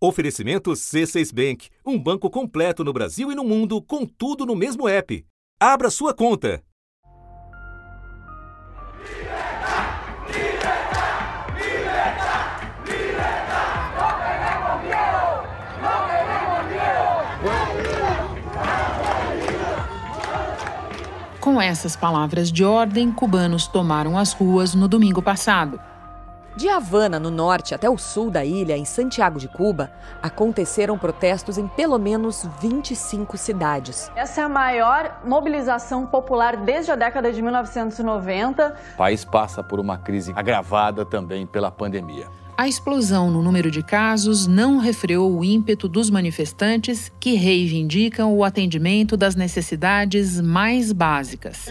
Oferecimento C6 Bank, um banco completo no Brasil e no mundo, com tudo no mesmo app. Abra sua conta. Com essas palavras de ordem, cubanos tomaram as ruas no domingo passado. De Havana, no norte, até o sul da ilha, em Santiago de Cuba, aconteceram protestos em pelo menos 25 cidades. Essa é a maior mobilização popular desde a década de 1990. O país passa por uma crise agravada também pela pandemia. A explosão no número de casos não refreou o ímpeto dos manifestantes que reivindicam o atendimento das necessidades mais básicas.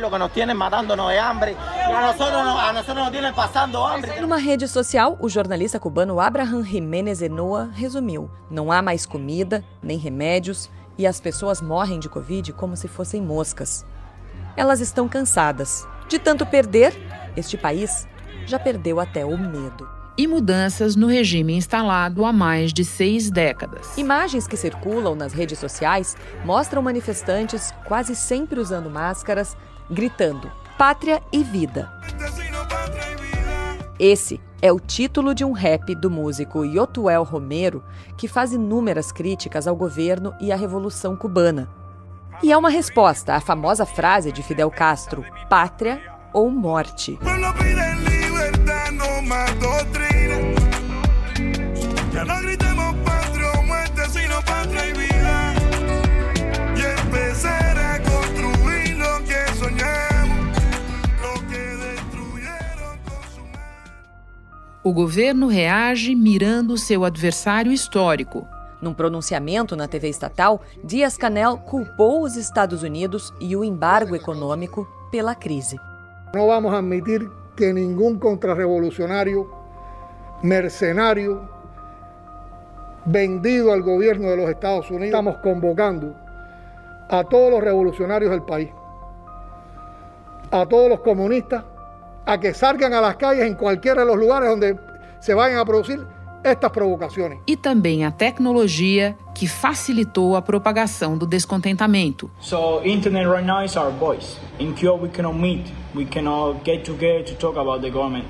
Numa rede social, o jornalista cubano Abraham Jiménez Enoa resumiu: não há mais comida, nem remédios, e as pessoas morrem de Covid como se fossem moscas. Elas estão cansadas. De tanto perder, este país já perdeu até o medo e mudanças no regime instalado há mais de seis décadas. Imagens que circulam nas redes sociais mostram manifestantes quase sempre usando máscaras, gritando pátria e vida. Esse é o título de um rap do músico Yotuel Romero, que faz inúmeras críticas ao governo e à Revolução Cubana. E é uma resposta à famosa frase de Fidel Castro: pátria ou morte. O governo reage mirando seu adversário histórico. Num pronunciamento na TV estatal, Dias-Canel culpou os Estados Unidos e o embargo econômico pela crise. Não vamos admitir que nenhum contrarrevolucionário, mercenário, vendido al gobierno de los Estados Unidos, estamos convocando a todos los revolucionarios del país, a todos los comunistas, a que salgan a las calles en cualquiera de los lugares donde se vayan a producir estas provocações. E também a tecnologia que facilitou a propagação do descontentamento. So internet right now is our voice. In Cuba we cannot meet, we cannot get together to talk about the government.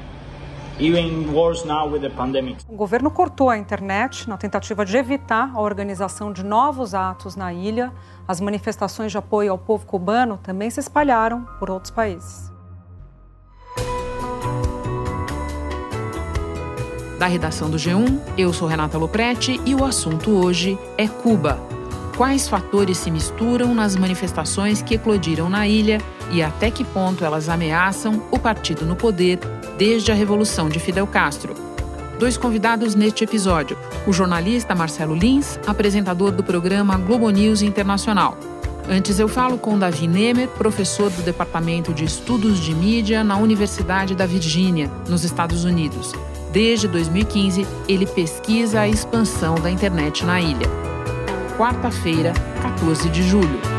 Even worse now with the pandemic. O governo cortou a internet na tentativa de evitar a organização de novos atos na ilha. As manifestações de apoio ao povo cubano também se espalharam por outros países. Da redação do G1, eu sou Renata Loprete e o assunto hoje é Cuba. Quais fatores se misturam nas manifestações que eclodiram na ilha e até que ponto elas ameaçam o partido no poder desde a Revolução de Fidel Castro? Dois convidados neste episódio: o jornalista Marcelo Lins, apresentador do programa Globo News Internacional. Antes eu falo com Davi Nemer, professor do Departamento de Estudos de Mídia na Universidade da Virgínia, nos Estados Unidos. Desde 2015, ele pesquisa a expansão da internet na ilha. Quarta-feira, 14 de julho.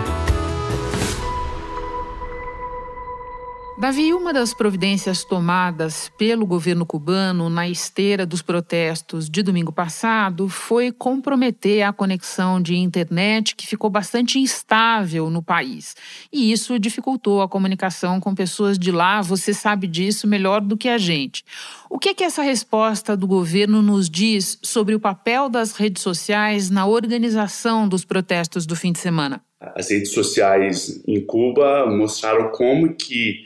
Davi, uma das providências tomadas pelo governo cubano na esteira dos protestos de domingo passado foi comprometer a conexão de internet que ficou bastante instável no país. E isso dificultou a comunicação com pessoas de lá, você sabe disso melhor do que a gente. O que é que essa resposta do governo nos diz sobre o papel das redes sociais na organização dos protestos do fim de semana? As redes sociais em Cuba mostraram como que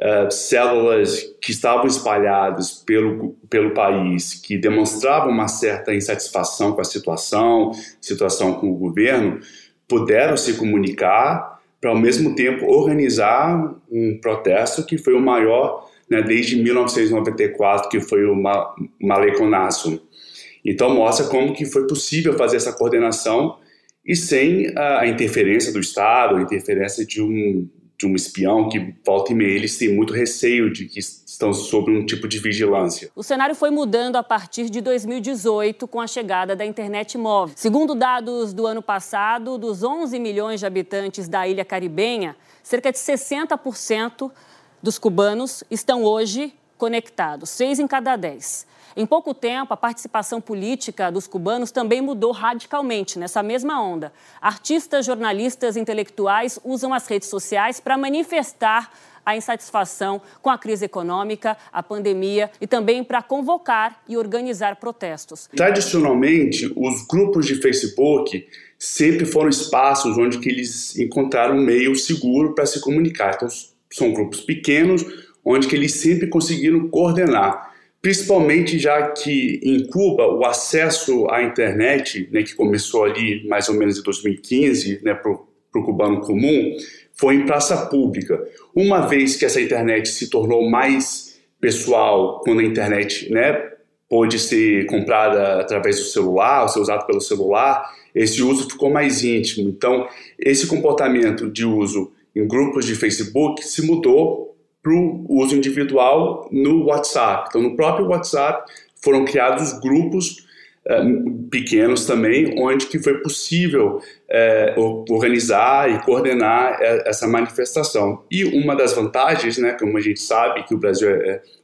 uh, células que estavam espalhadas pelo, pelo país, que demonstravam uma certa insatisfação com a situação, situação com o governo, puderam se comunicar para, ao mesmo tempo, organizar um protesto que foi o maior né, desde 1994, que foi o Maleconazo. Então, mostra como que foi possível fazer essa coordenação e sem a interferência do Estado, a interferência de um, de um espião que volta e meia eles têm muito receio de que estão sob um tipo de vigilância. O cenário foi mudando a partir de 2018 com a chegada da internet móvel. Segundo dados do ano passado, dos 11 milhões de habitantes da ilha caribenha, cerca de 60% dos cubanos estão hoje conectados, seis em cada dez. Em pouco tempo, a participação política dos cubanos também mudou radicalmente nessa mesma onda. Artistas, jornalistas, intelectuais usam as redes sociais para manifestar a insatisfação com a crise econômica, a pandemia e também para convocar e organizar protestos. Tradicionalmente, os grupos de Facebook sempre foram espaços onde eles encontraram um meio seguro para se comunicar. Então, são grupos pequenos, onde que eles sempre conseguiram coordenar principalmente já que em Cuba o acesso à internet, né, que começou ali mais ou menos em 2015, né, para o cubano comum, foi em praça pública. Uma vez que essa internet se tornou mais pessoal, quando a internet né, pôde ser comprada através do celular, ser usado pelo celular, esse uso ficou mais íntimo. Então, esse comportamento de uso em grupos de Facebook se mudou para o uso individual no WhatsApp. Então, no próprio WhatsApp foram criados grupos uh, pequenos também, onde que foi possível uh, organizar e coordenar uh, essa manifestação. E uma das vantagens, né, como a gente sabe que o Brasil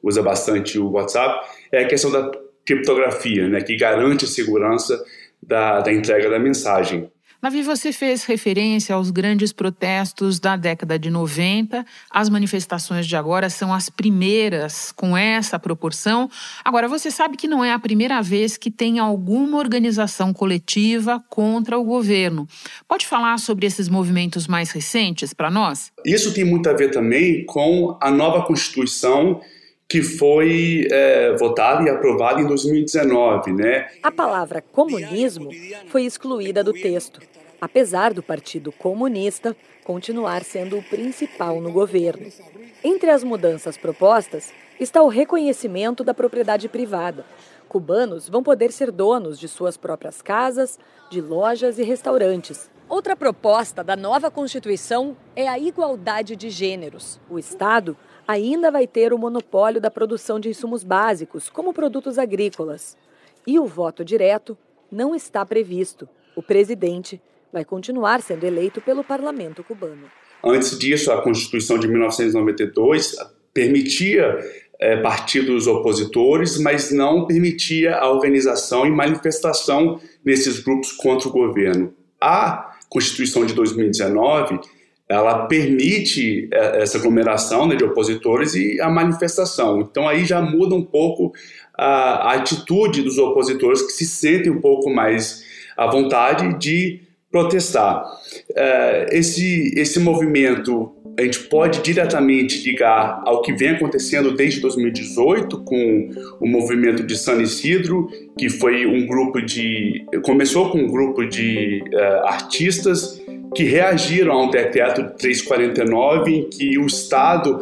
usa bastante o WhatsApp, é a questão da criptografia, né, que garante a segurança da, da entrega da mensagem. Navi, você fez referência aos grandes protestos da década de 90. As manifestações de agora são as primeiras com essa proporção. Agora, você sabe que não é a primeira vez que tem alguma organização coletiva contra o governo. Pode falar sobre esses movimentos mais recentes para nós? Isso tem muito a ver também com a nova Constituição que foi é, votada e aprovada em 2019, né? A palavra comunismo foi excluída do texto, apesar do Partido Comunista continuar sendo o principal no governo. Entre as mudanças propostas está o reconhecimento da propriedade privada. Cubanos vão poder ser donos de suas próprias casas, de lojas e restaurantes. Outra proposta da nova Constituição é a igualdade de gêneros. O Estado ainda vai ter o monopólio da produção de insumos básicos, como produtos agrícolas. E o voto direto não está previsto. O presidente vai continuar sendo eleito pelo parlamento cubano. Antes disso, a Constituição de 1992 permitia é, partidos opositores, mas não permitia a organização e manifestação desses grupos contra o governo. A Constituição de 2019 ela permite é, essa aglomeração né, de opositores e a manifestação. Então aí já muda um pouco a, a, atitude dos opositores que se sentem um pouco mais à vontade de protestar. É, esse, esse movimento a gente pode diretamente ligar ao que vem acontecendo desde 2018 com o movimento de San Isidro, que foi um grupo de começou com um grupo de uh, artistas que reagiram a um decreto 349 em que o Estado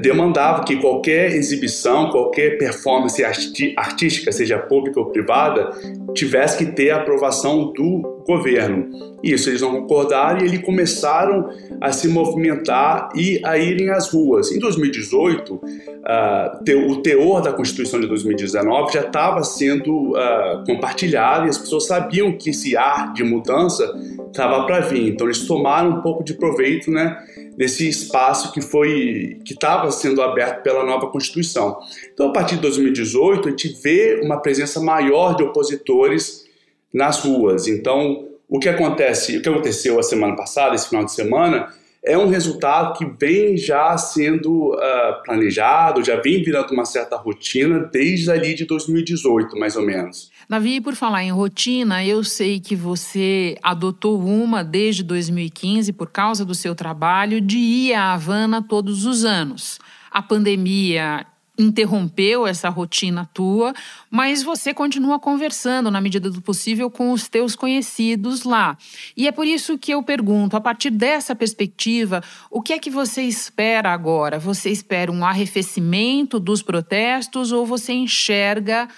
demandava que qualquer exibição, qualquer performance artística, seja pública ou privada, tivesse que ter a aprovação do governo. Isso, eles não concordaram e eles começaram a se movimentar e a irem às ruas. Em 2018, uh, o teor da Constituição de 2019 já estava sendo uh, compartilhado e as pessoas sabiam que esse ar de mudança estava para vir. Então, eles tomaram um pouco de proveito né, desse espaço que foi que estava sendo aberto pela nova Constituição. Então, a partir de 2018, a gente vê uma presença maior de opositores nas ruas. Então, o que acontece, o que aconteceu a semana passada, esse final de semana, é um resultado que vem já sendo uh, planejado, já vem virando uma certa rotina desde ali de 2018, mais ou menos. Davi, por falar em rotina, eu sei que você adotou uma desde 2015 por causa do seu trabalho de ir à Havana todos os anos. A pandemia interrompeu essa rotina tua, mas você continua conversando na medida do possível com os teus conhecidos lá. E é por isso que eu pergunto, a partir dessa perspectiva, o que é que você espera agora? Você espera um arrefecimento dos protestos ou você enxerga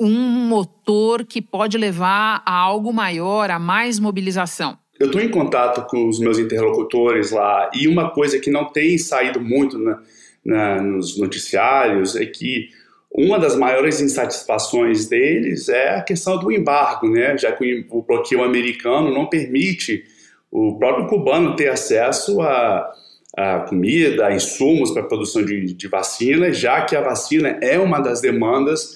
um motor que pode levar a algo maior, a mais mobilização? Eu estou em contato com os meus interlocutores lá e uma coisa que não tem saído muito na, nos noticiários é que uma das maiores insatisfações deles é a questão do embargo, né? já que o bloqueio americano não permite o próprio cubano ter acesso a, uh, comida, insumos para a produção de, de vacina, já que a vacina é uma das demandas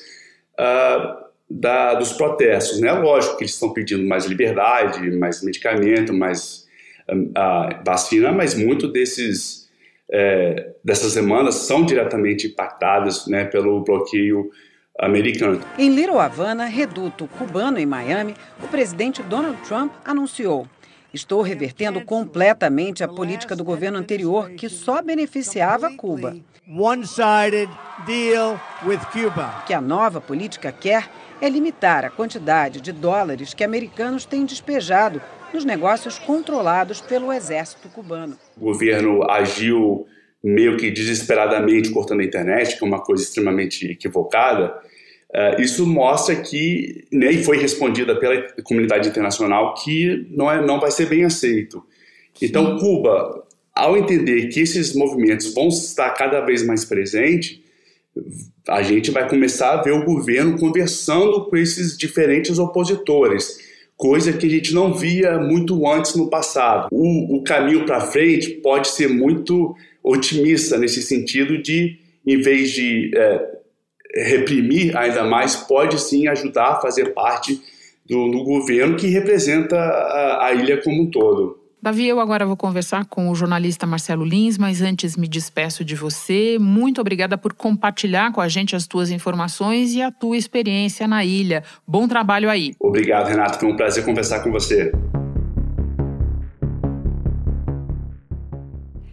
uh, da, dos protestos. Né? Lógico que eles estão pedindo mais liberdade, mais medicamento, mais uh, vacina, mas muito desses, é, dessas demandas são diretamente impactadas né, pelo bloqueio americano. Em Little Havana, reduto cubano em Miami, o presidente Donald Trump anunciou Estou revertendo completamente a política do governo anterior, que só beneficiava Cuba. O que a nova política quer é limitar a quantidade de dólares que americanos têm despejado nos negócios controlados pelo exército cubano. O governo agiu meio que desesperadamente cortando a internet, que é uma coisa extremamente equivocada, Uh, isso mostra que nem né, foi respondida pela comunidade internacional que não, é, não vai ser bem aceito. Então, Cuba, ao entender que esses movimentos vão estar cada vez mais presentes, a gente vai começar a ver o governo conversando com esses diferentes opositores, coisa que a gente não via muito antes no passado. O, o caminho para frente pode ser muito otimista nesse sentido de, em vez de é, reprimir ainda mais pode sim ajudar a fazer parte do, do governo que representa a, a ilha como um todo. Davi, eu agora vou conversar com o jornalista Marcelo Lins, mas antes me despeço de você. Muito obrigada por compartilhar com a gente as tuas informações e a tua experiência na ilha. Bom trabalho aí. Obrigado, Renato. Foi um prazer conversar com você.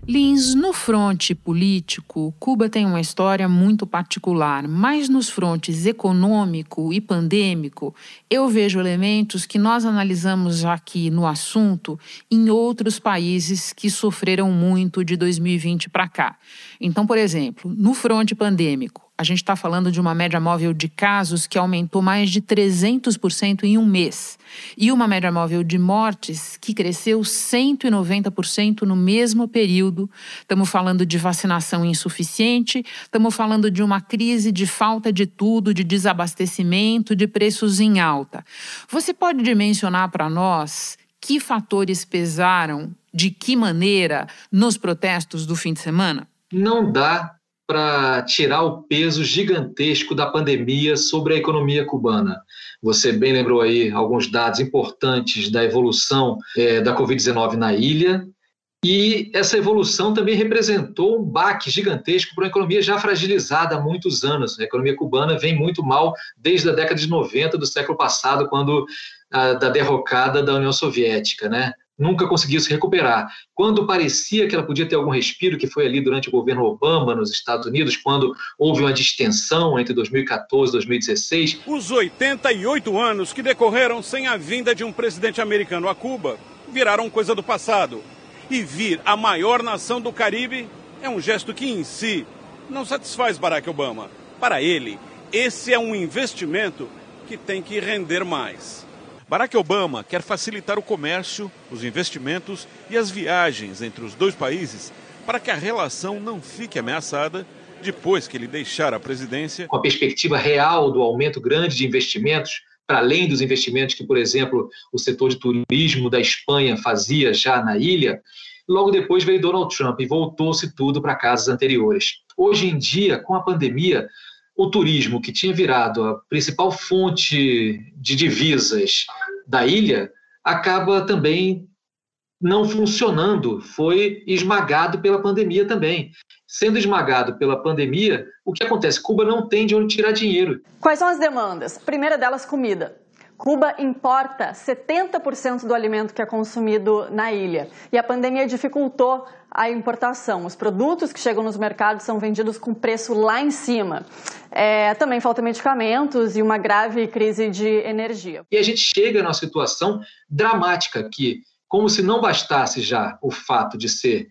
Lins, no fronte político, Cuba tem uma história muito particular, mas nos frontes econômico e pandêmico, eu vejo elementos que nós analisamos aqui no assunto em outros países que sofreram muito de 2020 para cá. Então, por exemplo, no fronte pandêmico, a gente está falando de uma média móvel de casos que aumentou mais de 300% em um mês. E uma média móvel de mortes que cresceu 190% no mesmo período. Estamos falando de vacinação insuficiente, estamos falando de uma crise de falta de tudo, de desabastecimento, de preços em alta. Você pode dimensionar para nós que fatores pesaram, de que maneira, nos protestos do fim de semana? Não dá para tirar o peso gigantesco da pandemia sobre a economia cubana. Você bem lembrou aí alguns dados importantes da evolução é, da Covid-19 na ilha. E essa evolução também representou um baque gigantesco para uma economia já fragilizada há muitos anos. A economia cubana vem muito mal desde a década de 90 do século passado, quando a, da derrocada da União Soviética, né? Nunca conseguiu se recuperar. Quando parecia que ela podia ter algum respiro, que foi ali durante o governo Obama nos Estados Unidos, quando houve uma distensão entre 2014 e 2016. Os 88 anos que decorreram sem a vinda de um presidente americano a Cuba viraram coisa do passado. E vir a maior nação do Caribe é um gesto que, em si, não satisfaz Barack Obama. Para ele, esse é um investimento que tem que render mais. Barack Obama quer facilitar o comércio, os investimentos e as viagens entre os dois países para que a relação não fique ameaçada depois que ele deixar a presidência. Com a perspectiva real do aumento grande de investimentos, para além dos investimentos que, por exemplo, o setor de turismo da Espanha fazia já na ilha, logo depois veio Donald Trump e voltou-se tudo para casas anteriores. Hoje em dia, com a pandemia, o turismo, que tinha virado a principal fonte de divisas da ilha, acaba também não funcionando, foi esmagado pela pandemia também. Sendo esmagado pela pandemia, o que acontece? Cuba não tem de onde tirar dinheiro. Quais são as demandas? primeira delas, comida. Cuba importa 70% do alimento que é consumido na ilha. E a pandemia dificultou a importação. Os produtos que chegam nos mercados são vendidos com preço lá em cima. É, também falta medicamentos e uma grave crise de energia. E a gente chega numa situação dramática que, como se não bastasse já o fato de ser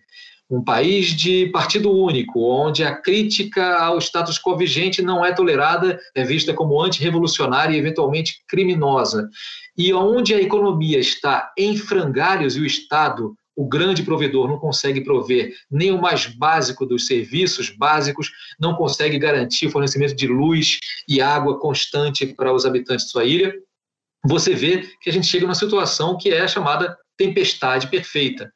um país de partido único, onde a crítica ao status quo vigente não é tolerada, é vista como antirrevolucionária e eventualmente criminosa, e onde a economia está em frangalhos e o Estado, o grande provedor, não consegue prover nem o mais básico dos serviços básicos, não consegue garantir o fornecimento de luz e água constante para os habitantes de sua ilha, você vê que a gente chega numa situação que é chamada tempestade perfeita.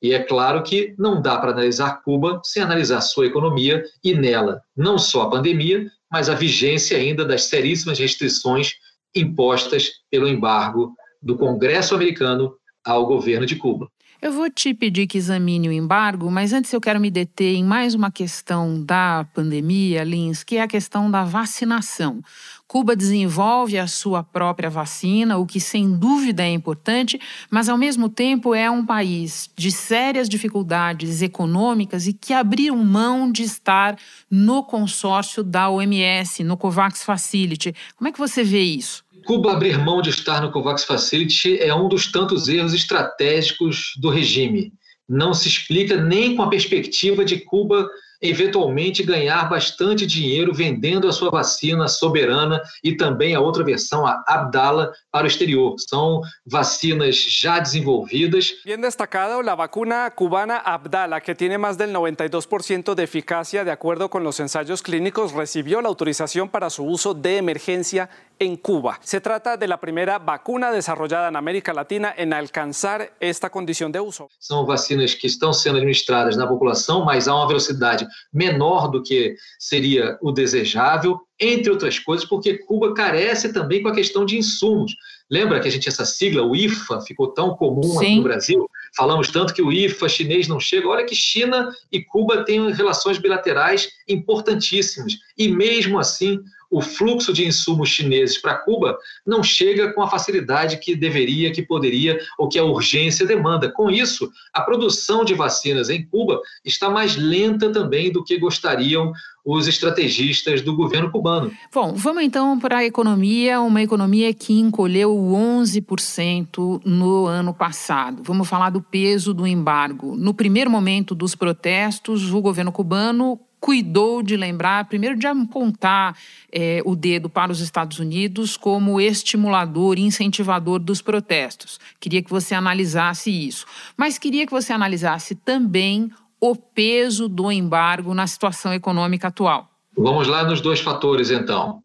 E é claro que não dá para analisar Cuba sem analisar sua economia e nela não só a pandemia, mas a vigência ainda das seríssimas restrições impostas pelo embargo do Congresso americano ao governo de Cuba. Eu vou te pedir que examine o embargo, mas antes eu quero me deter em mais uma questão da pandemia, Lins, que é a questão da vacinação. Cuba desenvolve a sua própria vacina, o que sem dúvida é importante, mas ao mesmo tempo é um país de sérias dificuldades econômicas e que abriu mão de estar no consórcio da OMS, no COVAX Facility. Como é que você vê isso? Cuba abrir mão de estar no COVAX Facility é um dos tantos erros estratégicos do regime. Não se explica nem com a perspectiva de Cuba eventualmente ganhar bastante dinheiro vendendo a sua vacina soberana e também a outra versão, a Abdala, para o exterior. São vacinas já desenvolvidas. Bien destacado la vacuna cubana Abdala, que tiene más del 92% de eficacia de acuerdo con los ensayos clínicos, recibió la autorización para su uso de emergencia en Cuba. Se trata de la primera vacuna desarrollada en América Latina en alcanzar esta condición de uso. São vacinas que estão sendo administradas na população, mas a uma velocidade menor do que seria o desejável, entre outras coisas, porque Cuba carece também com a questão de insumos. Lembra que a gente essa sigla, o IFA, ficou tão comum aqui no Brasil? Falamos tanto que o IFA chinês não chega. Olha que China e Cuba têm relações bilaterais importantíssimas. E mesmo assim, o fluxo de insumos chineses para Cuba não chega com a facilidade que deveria, que poderia ou que a urgência demanda. Com isso, a produção de vacinas em Cuba está mais lenta também do que gostariam os estrategistas do governo cubano. Bom, vamos então para a economia, uma economia que encolheu 11% no ano passado. Vamos falar do peso do embargo. No primeiro momento dos protestos, o governo cubano cuidou de lembrar, primeiro, de apontar é, o dedo para os Estados Unidos como estimulador, incentivador dos protestos. Queria que você analisasse isso. Mas queria que você analisasse também o peso do embargo na situação econômica atual. Vamos lá nos dois fatores, então.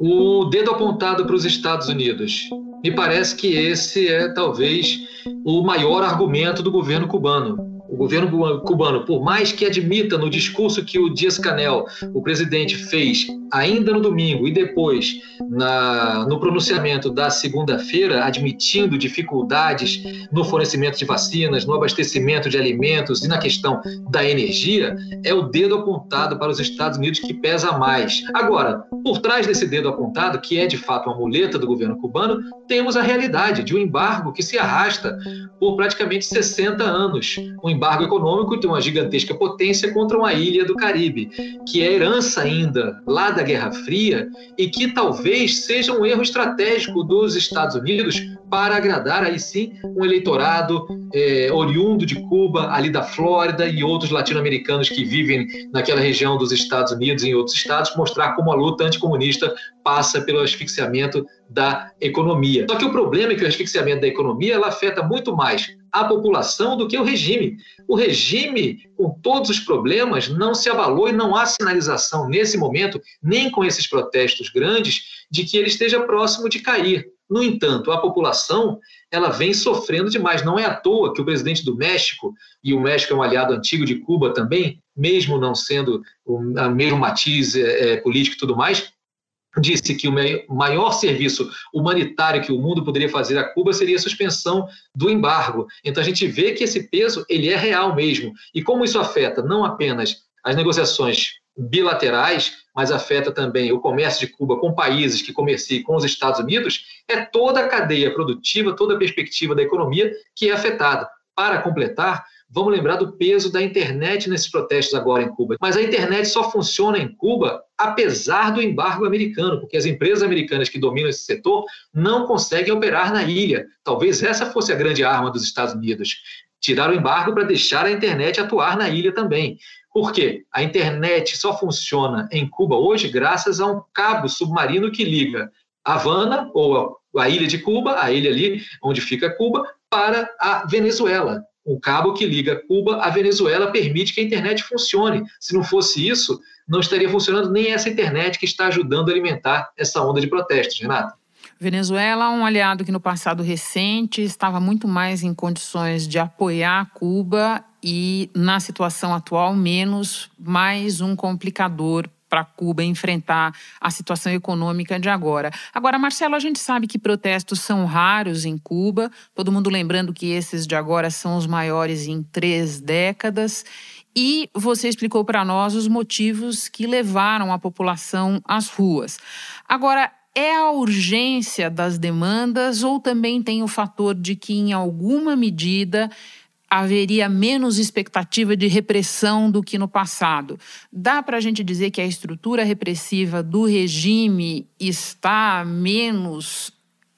O dedo apontado para os Estados Unidos. Me parece que esse é talvez o maior argumento do governo cubano o governo cubano, por mais que admita no discurso que o Dias Canel, o presidente, fez ainda no domingo e depois na, no pronunciamento da segunda-feira, admitindo dificuldades no fornecimento de vacinas, no abastecimento de alimentos e na questão da energia, é o dedo apontado para os Estados Unidos que pesa mais. Agora, por trás desse dedo apontado, que é de fato uma muleta do governo cubano, temos a realidade de um embargo que se arrasta por praticamente 60 anos. Um embargo econômico de uma gigantesca potência contra uma ilha do Caribe, que é herança ainda lá da Guerra Fria e que talvez seja um erro estratégico dos Estados Unidos para agradar aí sim um eleitorado é, oriundo de Cuba, ali da Flórida e outros latino-americanos que vivem naquela região dos Estados Unidos e em outros estados, mostrar como a luta anticomunista passa pelo asfixiamento da economia. Só que o problema é que o asfixiamento da economia ela afeta muito mais a população do que o regime. O regime, com todos os problemas, não se avalou e não há sinalização nesse momento, nem com esses protestos grandes, de que ele esteja próximo de cair. No entanto, a população ela vem sofrendo demais. Não é à toa que o presidente do México, e o México é um aliado antigo de Cuba também, mesmo não sendo o mesmo matiz é, é, político e tudo mais, disse que o maior serviço humanitário que o mundo poderia fazer a Cuba seria a suspensão do embargo. Então a gente vê que esse peso ele é real mesmo. E como isso afeta não apenas as negociações bilaterais, mas afeta também o comércio de Cuba com países que comerciam com os Estados Unidos, é toda a cadeia produtiva, toda a perspectiva da economia que é afetada. Para completar, vamos lembrar do peso da internet nesses protestos agora em Cuba. Mas a internet só funciona em Cuba apesar do embargo americano, porque as empresas americanas que dominam esse setor não conseguem operar na ilha. Talvez essa fosse a grande arma dos Estados Unidos. Tirar o embargo para deixar a internet atuar na ilha também. Por quê? A internet só funciona em Cuba hoje graças a um cabo submarino que liga Havana, ou a ilha de Cuba, a ilha ali onde fica Cuba, para a Venezuela. O cabo que liga Cuba à Venezuela permite que a internet funcione. Se não fosse isso, não estaria funcionando nem essa internet que está ajudando a alimentar essa onda de protestos, Renato. Venezuela, um aliado que no passado recente estava muito mais em condições de apoiar Cuba e, na situação atual, menos mais um complicador para Cuba enfrentar a situação econômica de agora. Agora, Marcelo, a gente sabe que protestos são raros em Cuba, todo mundo lembrando que esses de agora são os maiores em três décadas. E você explicou para nós os motivos que levaram a população às ruas. Agora, é a urgência das demandas ou também tem o fator de que, em alguma medida, haveria menos expectativa de repressão do que no passado? Dá para a gente dizer que a estrutura repressiva do regime está menos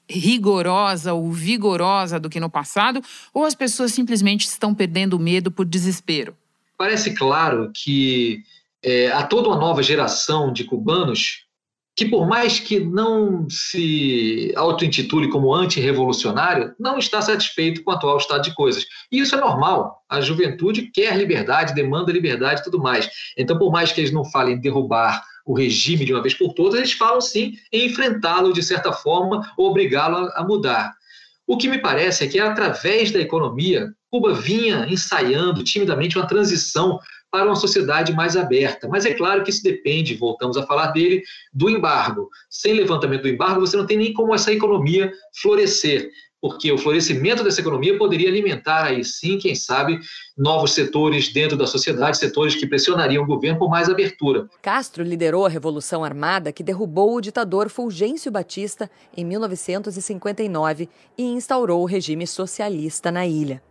rigorosa ou vigorosa do que no passado, ou as pessoas simplesmente estão perdendo medo por desespero? Parece claro que é, há toda uma nova geração de cubanos que por mais que não se auto-intitule como antirrevolucionário, não está satisfeito com o atual estado de coisas. E isso é normal. A juventude quer liberdade, demanda liberdade e tudo mais. Então, por mais que eles não falem em derrubar o regime de uma vez por todas, eles falam sim em enfrentá-lo de certa forma obrigá-lo a mudar. O que me parece é que, através da economia, Cuba vinha ensaiando timidamente uma transição para uma sociedade mais aberta. Mas é claro que isso depende, voltamos a falar dele, do embargo. Sem levantamento do embargo, você não tem nem como essa economia florescer, porque o florescimento dessa economia poderia alimentar aí sim, quem sabe, novos setores dentro da sociedade, setores que pressionariam o governo por mais abertura. Castro liderou a Revolução Armada que derrubou o ditador Fulgêncio Batista em 1959 e instaurou o regime socialista na ilha.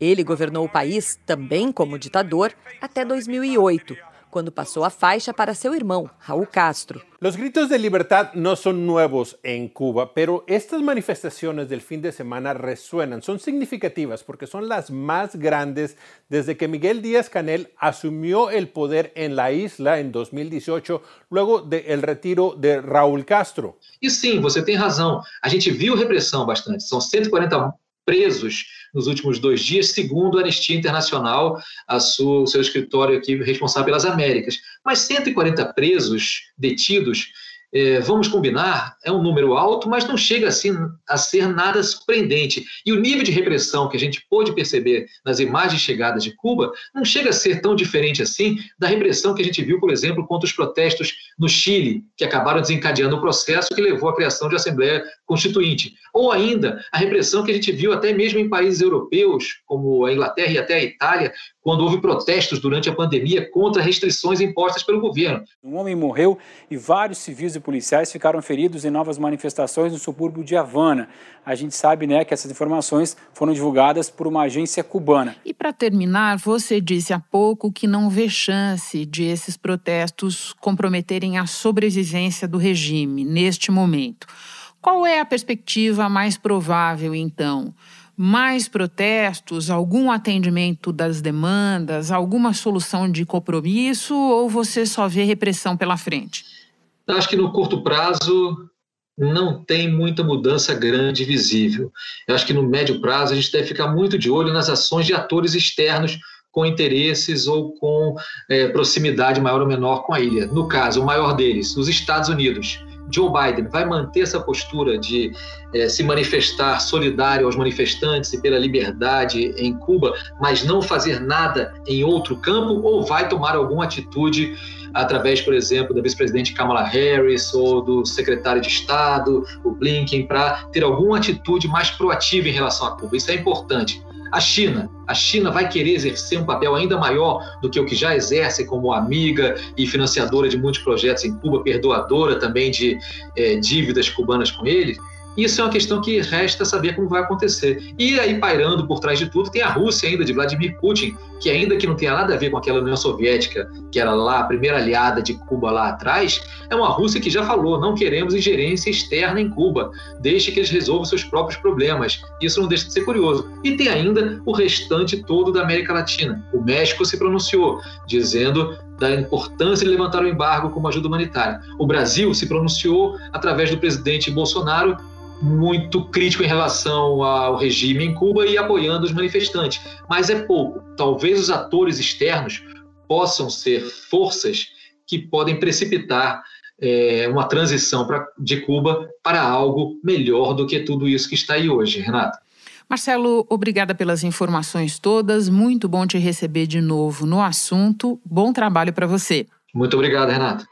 Ele governou o país, também como ditador, até 2008, quando passou a faixa para seu irmão, Raúl Castro. Los gritos de libertad no son nuevos en Cuba, pero estas manifestaciones del fin de semana resuenan, son significativas porque son las más grandes desde que Miguel Díaz Canel asumió el poder en la isla en 2018, luego del de retiro de Raúl Castro. E sim, você tem razão. A gente viu repressão bastante. São 140 presos nos últimos dois dias, segundo a Anistia Internacional, a sua, o seu escritório aqui responsável pelas Américas. Mas 140 presos, detidos, é, vamos combinar, é um número alto, mas não chega assim a ser nada surpreendente. E o nível de repressão que a gente pôde perceber nas imagens chegadas de Cuba não chega a ser tão diferente assim da repressão que a gente viu, por exemplo, contra os protestos no Chile, que acabaram desencadeando o processo que levou à criação de Assembleia Constituinte. Ou ainda a repressão que a gente viu até mesmo em países europeus, como a Inglaterra e até a Itália, quando houve protestos durante a pandemia contra restrições impostas pelo governo. Um homem morreu e vários civis e policiais ficaram feridos em novas manifestações no subúrbio de Havana. A gente sabe né, que essas informações foram divulgadas por uma agência cubana. E para terminar, você disse há pouco que não vê chance de esses protestos comprometerem a sobrevivência do regime neste momento. Qual é a perspectiva mais provável, então? Mais protestos, algum atendimento das demandas, alguma solução de compromisso ou você só vê repressão pela frente? Acho que no curto prazo não tem muita mudança grande visível. Eu acho que no médio prazo a gente deve ficar muito de olho nas ações de atores externos com interesses ou com é, proximidade maior ou menor com a ilha. No caso, o maior deles, os Estados Unidos Joe Biden vai manter essa postura de é, se manifestar solidário aos manifestantes e pela liberdade em Cuba, mas não fazer nada em outro campo, ou vai tomar alguma atitude através, por exemplo, da vice-presidente Kamala Harris ou do secretário de Estado, o Blinken, para ter alguma atitude mais proativa em relação a Cuba? Isso é importante. A China, a China vai querer exercer um papel ainda maior do que o que já exerce como amiga e financiadora de muitos projetos em Cuba, perdoadora também de é, dívidas cubanas com eles. Isso é uma questão que resta saber como vai acontecer. E aí, pairando por trás de tudo, tem a Rússia ainda, de Vladimir Putin, que ainda que não tenha nada a ver com aquela União Soviética, que era lá a primeira aliada de Cuba lá atrás, é uma Rússia que já falou, não queremos ingerência externa em Cuba, deixe que eles resolvam seus próprios problemas. Isso não deixa de ser curioso. E tem ainda o restante todo da América Latina. O México se pronunciou, dizendo da importância de levantar o embargo como ajuda humanitária. O Brasil se pronunciou através do presidente Bolsonaro muito crítico em relação ao regime em Cuba e apoiando os manifestantes. Mas é pouco. Talvez os atores externos possam ser forças que podem precipitar é, uma transição pra, de Cuba para algo melhor do que tudo isso que está aí hoje, Renata. Marcelo, obrigada pelas informações todas. Muito bom te receber de novo no assunto. Bom trabalho para você. Muito obrigado, Renata.